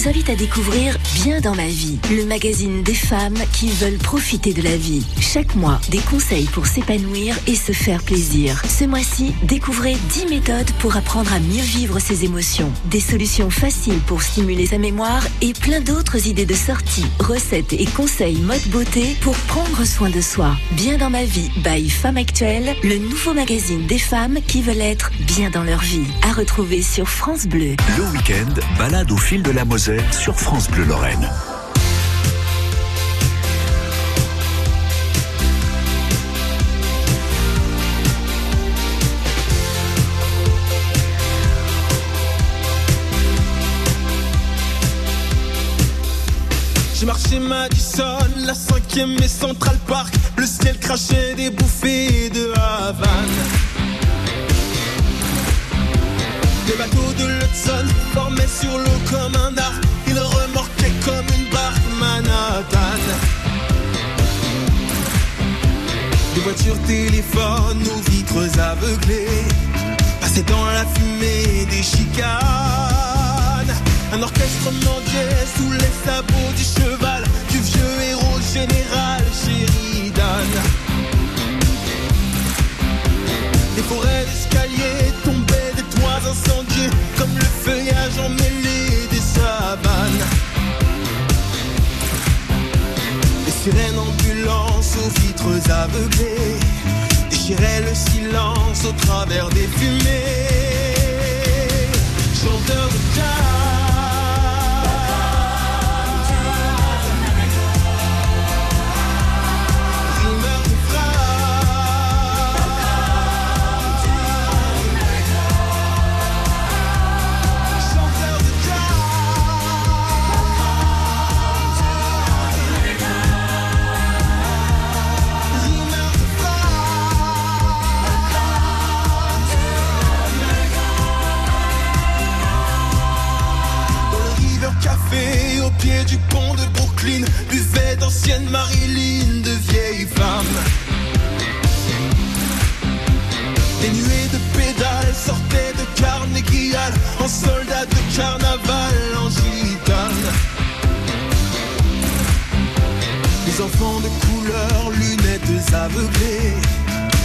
Revisar à découvrir Bien dans ma vie, le magazine des femmes qui veulent profiter de la vie. Chaque mois, des conseils pour s'épanouir et se faire plaisir. Ce mois-ci, découvrez 10 méthodes pour apprendre à mieux vivre ses émotions, des solutions faciles pour stimuler sa mémoire et plein d'autres idées de sortie, recettes et conseils mode beauté pour prendre soin de soi. Bien dans ma vie, by Femmes Actuelles, le nouveau magazine des femmes qui veulent être bien dans leur vie. À retrouver sur France Bleu. Le week-end, balade au fil de la Moselle sur France Bleu Lorraine. J'ai marché Madison, la cinquième et Central Park. Le ciel crachait des bouffées de Havane. Des bateaux de l'Hudson formaient sur l'eau comme un arc. Des voitures téléphones aux vitres aveuglées passaient dans la fumée des chicanes. Un orchestre mendiait sous les sabots du cheval du vieux héros général Sheridan. Les forêts d'escalier tombaient des toits incendiés comme le feuillage emmêlé Les sirènes ambulances aux vitres aveuglées déchiraient le silence au travers des fumées. Chanteurs de buvait d'anciennes Marilyn, de vieilles femmes. Des nuées de pédales sortaient de Carnegie Hall, en soldats de carnaval, en gitane. Les enfants de couleur, lunettes aveuglées,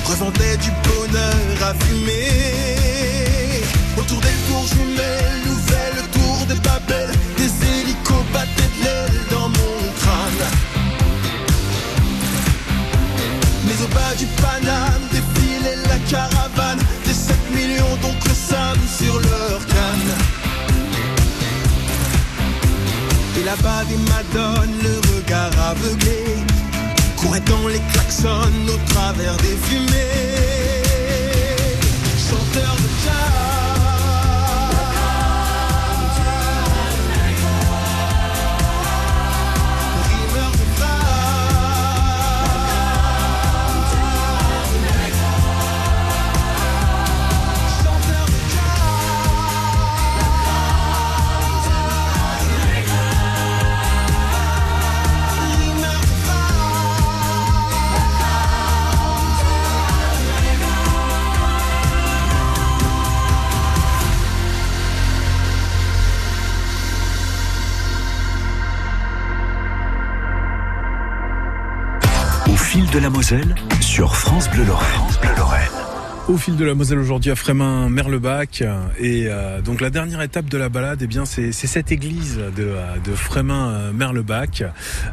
revendaient du bonheur à fumer. Autour des tours jumelles, là-bas des madones, le regard aveuglé, courait dans les klaxons au travers des fumées. Chanteur de de la Moselle sur France Bleu Lorraine. France Bleu. Au fil de la Moselle aujourd'hui à Frémin, Merlebach et euh, donc la dernière étape de la balade, eh bien c'est cette église de, euh, de Frémin euh, Merlebach.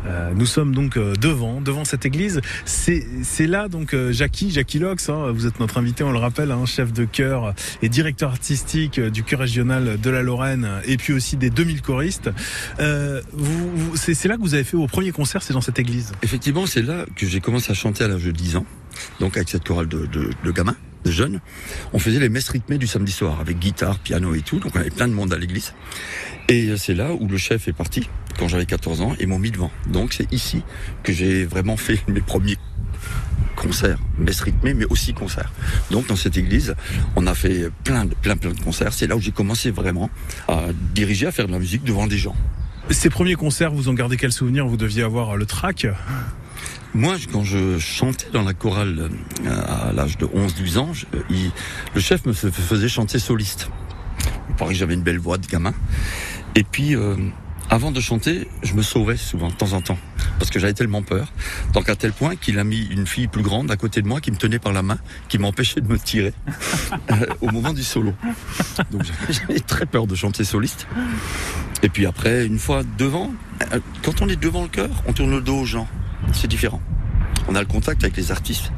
Euh, nous sommes donc euh, devant devant cette église. C'est là donc euh, Jackie Jackie Lox. hein, vous êtes notre invité, on le rappelle, hein, chef de chœur et directeur artistique du chœur régional de la Lorraine et puis aussi des 2000 choristes. Euh, vous, vous- c'est là que vous avez fait vos premiers concerts, c'est dans cette église? Effectivement, c'est là que j'ai commencé à chanter à l'âge de 10 ans. Donc avec cette chorale de, de, de gamins, On faisait les messes rythmées du samedi soir avec guitare, piano et tout. Donc on avait plein de monde à l'église. Et c'est là où le chef est parti quand j'avais 14 ans et m'ont mis devant. Donc c'est ici que j'ai vraiment fait mes premiers concerts, messes rythmées, mais aussi concerts. Donc dans cette église, on a fait plein de, plein, plein de concerts. C'est là où j'ai commencé vraiment à diriger, à faire de la musique devant des gens. Ces premiers concerts, vous en gardez quel souvenir? Vous deviez avoir le trac? Moi, quand je chantais dans la chorale euh, à l'âge de 11-12 ans, euh, il- le chef me fais- faisait chanter soliste. Il paraît que j'avais une belle voix de gamin. Et puis, euh, avant de chanter, je me sauvais souvent, de temps en temps, parce que j'avais tellement peur. Donc à tel point qu'il a mis une fille plus grande à côté de moi qui me tenait par la main, qui m'empêchait de me tirer euh, au moment du solo. Donc j'avais- j'avais très peur de chanter soliste. Et puis après, une fois devant, euh, quand on est devant le chœur, on tourne le dos aux gens. C'est différent. On a le contact avec les artistes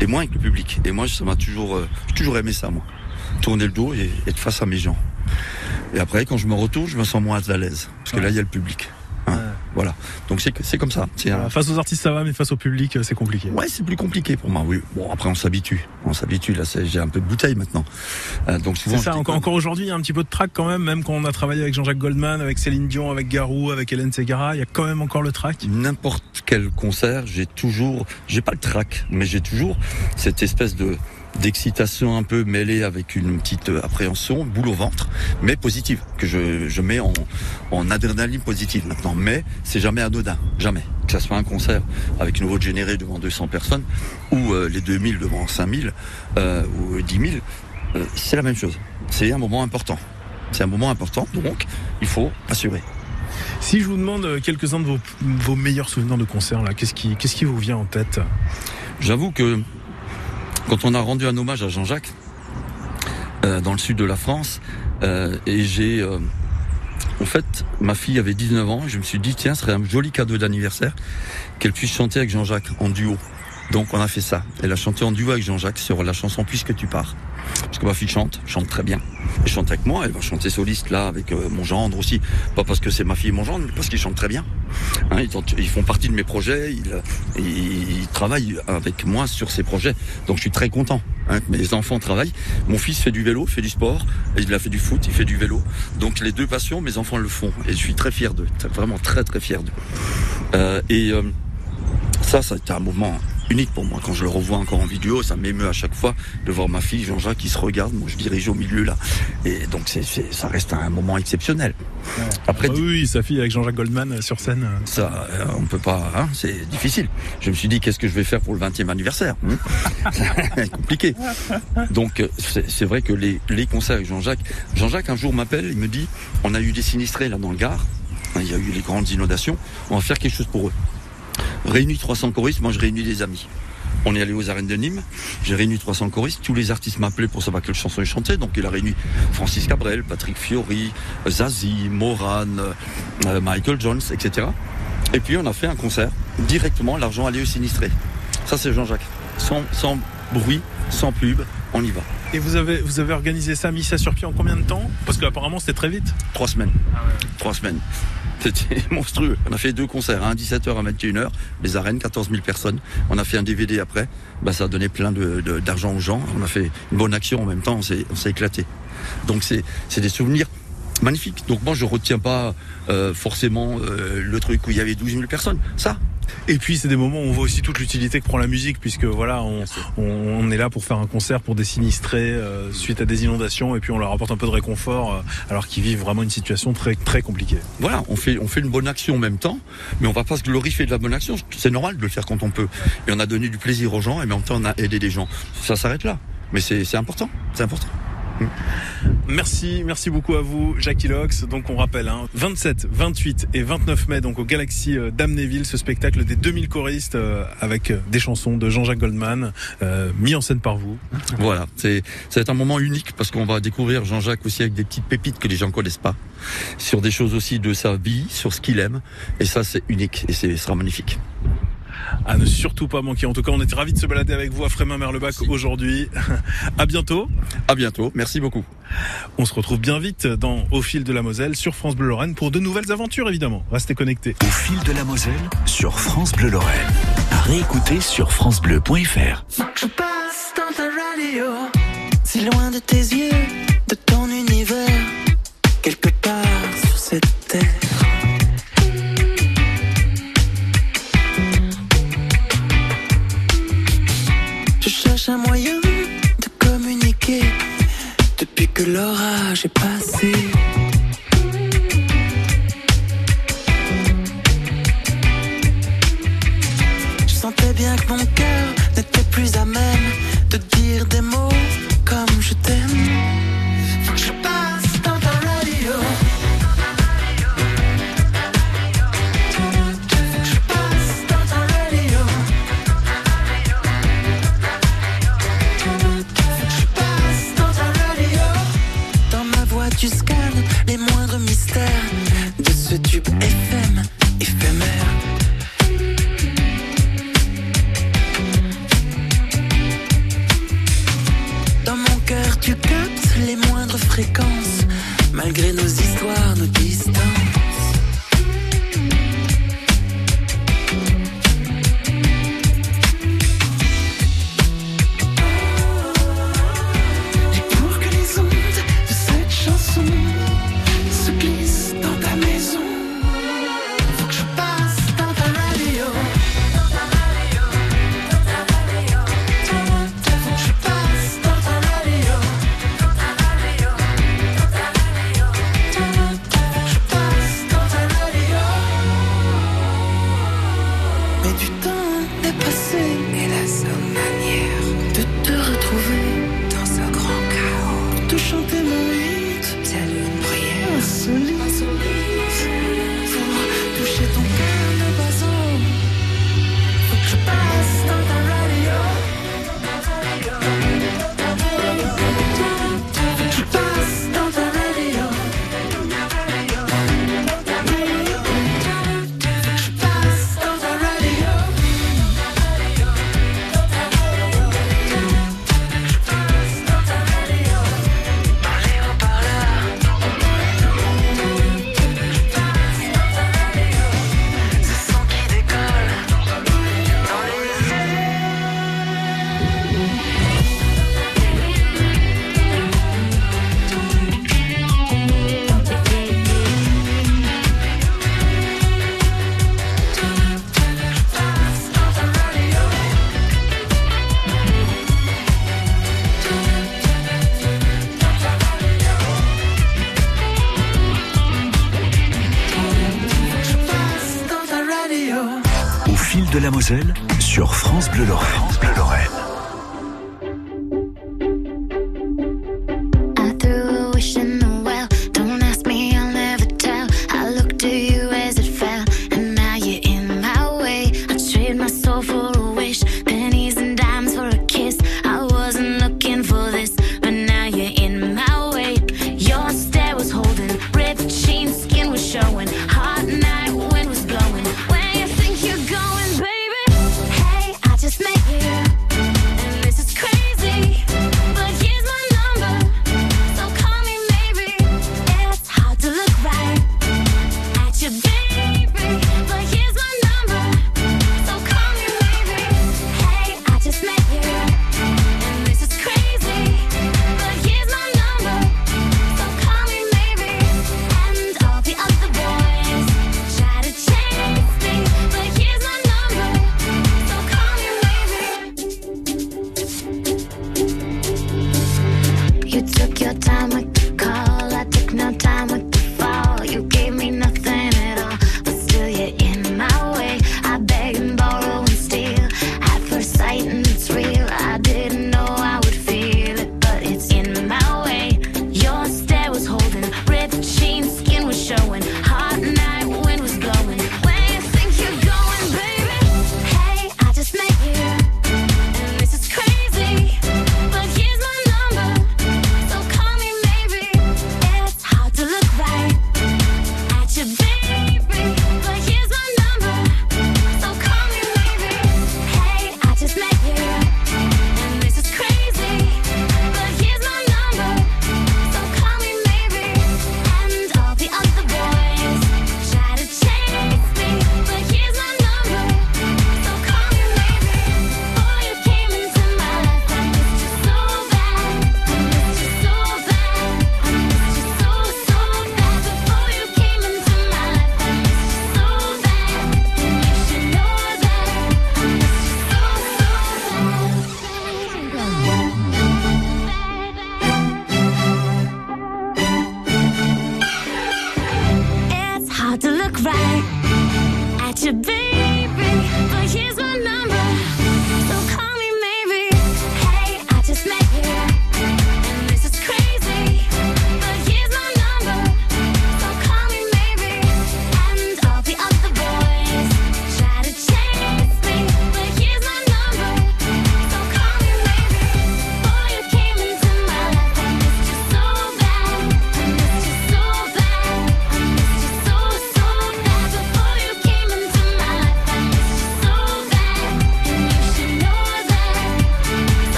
et moins avec le public. Et moi, ça m'a toujours, euh, j'ai toujours aimé ça, moi. Tourner le dos et être face à mes gens. Et après, quand je me retourne, je me sens moins à l'aise. Parce que là, il y a le public. Voilà. Donc c'est comme ça. Un- face aux artistes ça va, mais face au public euh, c'est compliqué. Ouais, c'est plus compliqué pour moi. Oui. Bon, après on s'habitue. On s'habitue. Là, j'ai un peu de bouteille maintenant. Euh, donc. C'est ça, encore, encore aujourd'hui, il y a un petit peu de trac quand même, même quand on a travaillé avec Jean-Jacques Goldman, avec Céline Dion, avec Garou, avec Hélène Segara, il y a quand même encore le trac. N'importe quel concert, j'ai toujours, j'ai pas le trac, mais j'ai toujours cette espèce de d'excitation un peu mêlée avec une petite euh, appréhension, boule au ventre, mais positive, que je, je mets en, en adrénaline positive maintenant. Mais c'est jamais anodin, jamais. Que ça soit un concert avec une voix générée devant 200 personnes, ou euh, les 2000 devant 5000, euh, ou 10 000, euh, c'est la même chose. C'est un moment important. C'est un moment important, donc il faut assurer. Si je vous demande euh, quelques-uns de vos, vos meilleurs souvenirs de concert, là, qu'est-ce qui, qu'est-ce qui vous vient en tête? J'avoue que quand on a rendu un hommage à Jean-Jacques euh, dans le sud de la France, euh, et j'ai, euh, en fait, ma fille avait 19 ans, et je me suis dit tiens, ce serait un joli cadeau d'anniversaire qu'elle puisse chanter avec Jean-Jacques en duo. Donc on a fait ça. Elle a chanté en duo avec Jean-Jacques sur la chanson Puisque tu pars. Parce que ma fille chante, chante très bien. Elle chante avec moi, elle va chanter soliste là avec euh, mon gendre aussi. Pas parce que c'est ma fille et mon gendre, mais parce qu'ils chantent très bien. Hein, ils, ont- ils font partie de mes projets, ils, travaillent avec moi sur ces projets. Donc je suis très content hein, que mes enfants travaillent. Mon fils fait du vélo, fait du sport, il a fait du foot, il fait du vélo. Donc les deux passions, mes enfants le font. Et je suis très fier d'eux, vraiment très très fier d'eux. Euh, et euh, ça, ça a été un moment unique pour moi. Quand je le revois encore en vidéo, ça m'émeut à chaque fois de voir ma fille Jean-Jacques qui se regarde. Moi, je dirige au milieu là. Et donc, c'est, c'est- ça reste un moment exceptionnel. Après, Ah oui, oui, sa fille avec Jean-Jacques Goldman euh, sur scène. euh. ça, euh, on peut pas, hein, c'est difficile. Je me suis dit, qu'est-ce que je vais faire pour le 20e anniversaire hein C'est compliqué. Donc, c'est c'est vrai que les, les concerts avec Jean-Jacques, Jean-Jacques un jour m'appelle, il me dit, on a eu des sinistrés là dans le Gard, il y a eu les grandes inondations, on va faire quelque chose pour eux. Réunis 300 choristes, moi je réunis des amis. On est allé aux arènes de Nîmes, j'ai réuni 300 choristes, tous les artistes m'appelaient pour savoir quelle chanson ils chantaient, donc il a réuni Francis Cabrel, Patrick Fiori, Zazie, Moran, euh, Michael Jones, etc. Et puis on a fait un concert, directement l'argent allait aux sinistrés. Ça c'est Jean-Jacques. Sans bruit, sans pub, on y va. Et vous avez, vous avez organisé ça, mis ça sur pied en combien de temps? Parce qu'apparemment c'était très vite. Trois semaines. Trois semaines. C'était monstrueux. On a fait deux concerts, un 17h à 21h, les arènes, 14 000 personnes. On a fait un DVD après. Bah, ça a donné plein de- de- d'argent aux gens. On a fait une bonne action en même temps. On s'est on s'est éclaté. Donc c'est c'est des souvenirs magnifiques. Donc moi je retiens pas euh, forcément euh, le truc où il y avait 12 000 personnes. Ça, Et puis c'est des moments où on voit aussi toute l'utilité que prend la musique, puisque voilà, on, on, est là pour faire un concert pour des sinistrés euh, suite à des inondations, et puis on leur apporte un peu de réconfort, euh, alors qu'ils vivent vraiment une situation très très compliquée. Voilà, on fait, on fait une bonne action en même temps, mais on va pas se glorifier de la bonne action. C'est normal de le faire quand on peut. Et on a donné du plaisir aux gens et en même temps on a aidé des gens. Ça s'arrête là. Mais c'est c'est important, c'est important. Merci, merci beaucoup à vous, Jackie Lox. Donc on rappelle, hein, 27, 28 et 29 mai, donc au Galaxy euh, d'Amnéville, ce spectacle des 2000 choristes euh, avec euh, des chansons de Jean-Jacques Goldman, euh, mis en scène par vous. Voilà, c'est ça un moment unique parce qu'on va découvrir Jean-Jacques aussi avec des petites pépites que les gens connaissent pas, sur des choses aussi de sa vie, sur ce qu'il aime. Et ça c'est unique et ce sera magnifique. À ne surtout pas manquer. En tout cas, on était ravis de se balader avec vous à Frémin-Merlebac aujourd'hui. à bientôt. À bientôt. Merci beaucoup. On se retrouve bien vite dans Au fil de la Moselle sur France Bleu Lorraine pour de nouvelles aventures évidemment. Restez connectés. Au fil de la Moselle sur France Bleu Lorraine. À réécouter sur francebleu.fr. Je passe dans ta radio, si loin de tes yeux, de ton univers, quelque part sur cette terre. L'orage est passé. Fil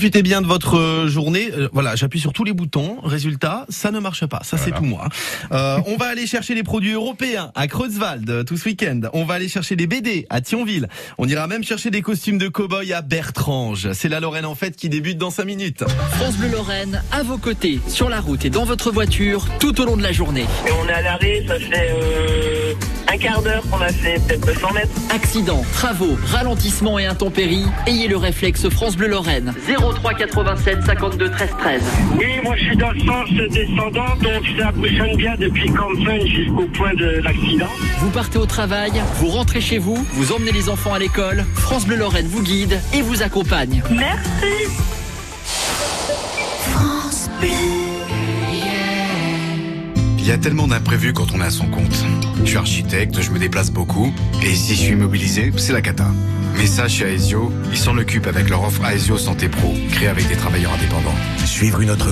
Profitez bien de votre euh, journée. Euh, voilà, j'appuie sur tous les boutons. Résultat, ça ne marche pas. Ça, c'est tout moi. Euh, on va aller chercher les produits européens à Kreuzwald tout ce week-end. On va aller chercher des BD à Thionville. On ira même chercher des costumes de cow-boy à Bertrange. C'est la Lorraine en fête qui débute dans 5 minutes. France Bleu Lorraine, à vos côtés, sur la route et dans votre voiture, tout au long de la journée. Et on est à l'arrêt, ça fait euh, un quart d'heure qu'on a fait peut-être 200 mètres. Accidents, travaux, ralentissements et intempéries, ayez le réflexe France Bleu Lorraine. 03 87 52 13 13. Oui, moi je suis dans le sens descendant, donc ça bouchonne bien depuis Campfen jusqu'au point de l'accident. Vous partez au travail, vous rentrez chez vous, vous emmenez les enfants à l'école, France Bleu Lorraine vous guide et vous accompagne. Merci. France Bleu. Il y a tellement d'imprévus quand on est à son compte. Je suis architecte, je me déplace beaucoup, et si je suis immobilisé, c'est la cata. Mais ça, chez Aesio, ils s'en occupent avec leur offre Aesio Santé Pro, créée avec des travailleurs indépendants. Suivre une autre